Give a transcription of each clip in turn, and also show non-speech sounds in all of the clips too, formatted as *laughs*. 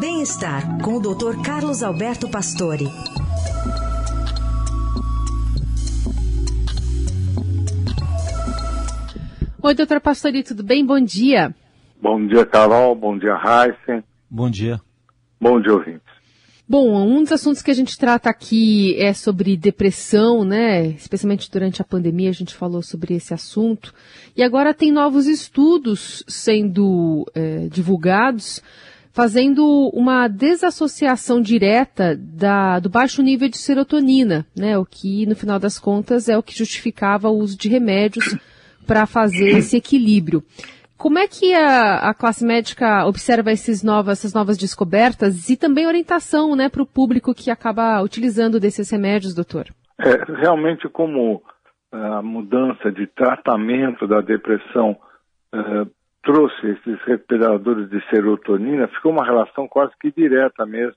Bem-estar com o Dr. Carlos Alberto Pastore. Oi, doutor Pastore, tudo bem? Bom dia. Bom dia, Carol. Bom dia, Heisen. Bom dia. Bom dia, ouvintes. Bom, um dos assuntos que a gente trata aqui é sobre depressão, né? Especialmente durante a pandemia a gente falou sobre esse assunto. E agora tem novos estudos sendo é, divulgados fazendo uma desassociação direta da, do baixo nível de serotonina, né? O que, no final das contas, é o que justificava o uso de remédios *coughs* para fazer esse equilíbrio. Como é que a, a classe médica observa novas, essas novas descobertas e também orientação né, para o público que acaba utilizando desses remédios, doutor? É, realmente, como a mudança de tratamento da depressão uh, trouxe esses respiradores de serotonina, ficou uma relação quase que direta mesmo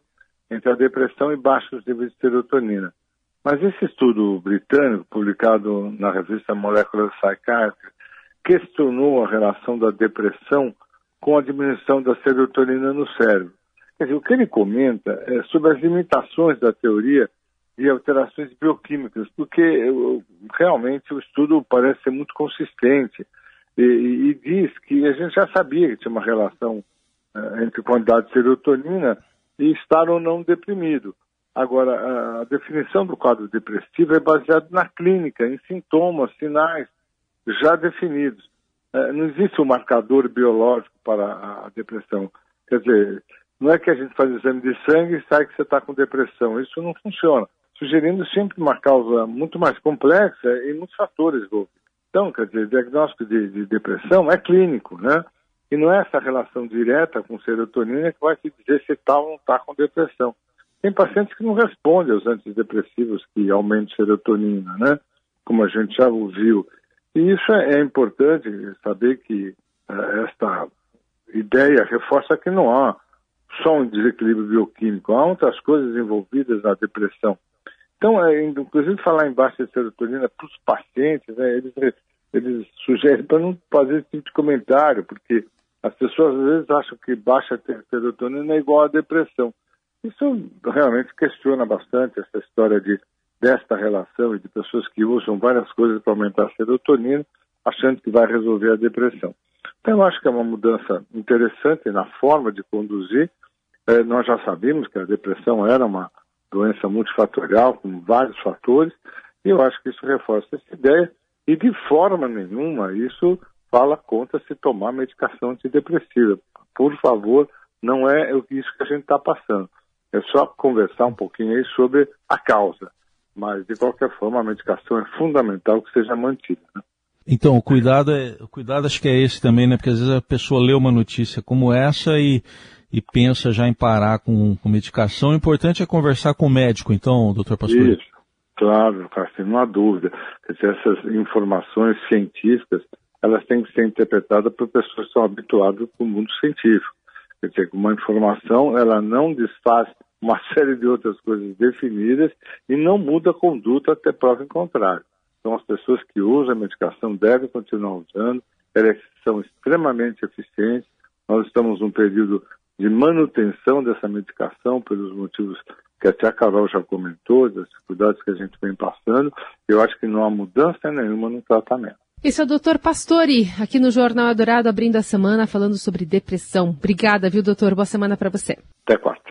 entre a depressão e baixos níveis de serotonina. Mas esse estudo britânico, publicado na revista Molecular Psychiatry, questionou a relação da depressão com a diminuição da serotonina no cérebro. Quer dizer, o que ele comenta é sobre as limitações da teoria de alterações bioquímicas, porque realmente o estudo parece ser muito consistente e, e diz que a gente já sabia que tinha uma relação uh, entre quantidade de serotonina e estar ou não deprimido. Agora, a definição do quadro depressivo é baseada na clínica, em sintomas, sinais, já definidos. É, não existe um marcador biológico para a depressão. Quer dizer, não é que a gente faz exame de sangue e sai que você está com depressão. Isso não funciona. Sugerindo sempre uma causa muito mais complexa e muitos fatores envolvidos. Então, quer dizer, diagnóstico de, de, depressão é clínico, né? E não é essa relação direta com serotonina que vai te dizer se tal ou não está com depressão. Tem pacientes que não respondem aos antidepressivos que aumentam serotonina, né? Como a gente já ouviu. E isso é, é importante saber que uh, esta ideia reforça que não há só um desequilíbrio bioquímico, há outras coisas envolvidas na depressão. Então, é, inclusive falar em baixa serotonina para os pacientes, né, eles, eles sugerem para não fazer esse tipo de comentário, porque as pessoas às vezes acham que baixa serotonina é igual à depressão. Isso realmente questiona bastante essa história de desta relação e de pessoas que usam várias coisas para aumentar a serotonina, achando que vai resolver a depressão. Então, eu acho que é uma mudança interessante na forma de conduzir. É, nós já sabíamos que a depressão era uma doença multifatorial, com vários fatores, e eu acho que isso reforça essa ideia. E de forma nenhuma isso fala contra se tomar medicação antidepressiva. Por favor, não é isso que a gente está passando. É só conversar um pouquinho aí sobre a causa. Mas, de qualquer forma, a medicação é fundamental que seja mantida. Né? Então, o cuidado, é, o cuidado acho que é esse também, né? Porque às vezes a pessoa lê uma notícia como essa e, e pensa já em parar com, com medicação. O importante é conversar com o médico, então, doutor Pastor. Isso, claro, Carsten, não há dúvida. Essas informações científicas, elas têm que ser interpretadas por pessoas que estão habituadas com o mundo científico. Quer dizer, uma informação, ela não desfaz uma *laughs* série de outras coisas definidas e não muda a conduta até prova em contrário. Então, as pessoas que usam a medicação devem continuar usando, elas são extremamente eficientes. Nós estamos num período de manutenção dessa medicação, pelos motivos que até a Carol já comentou, das dificuldades que a gente vem passando. Eu acho que não há mudança nenhuma no tratamento. Esse é o doutor Pastori, aqui no Jornal Adorado, abrindo a semana, falando sobre depressão. Obrigada, viu, doutor? Boa semana para você. Até quarta.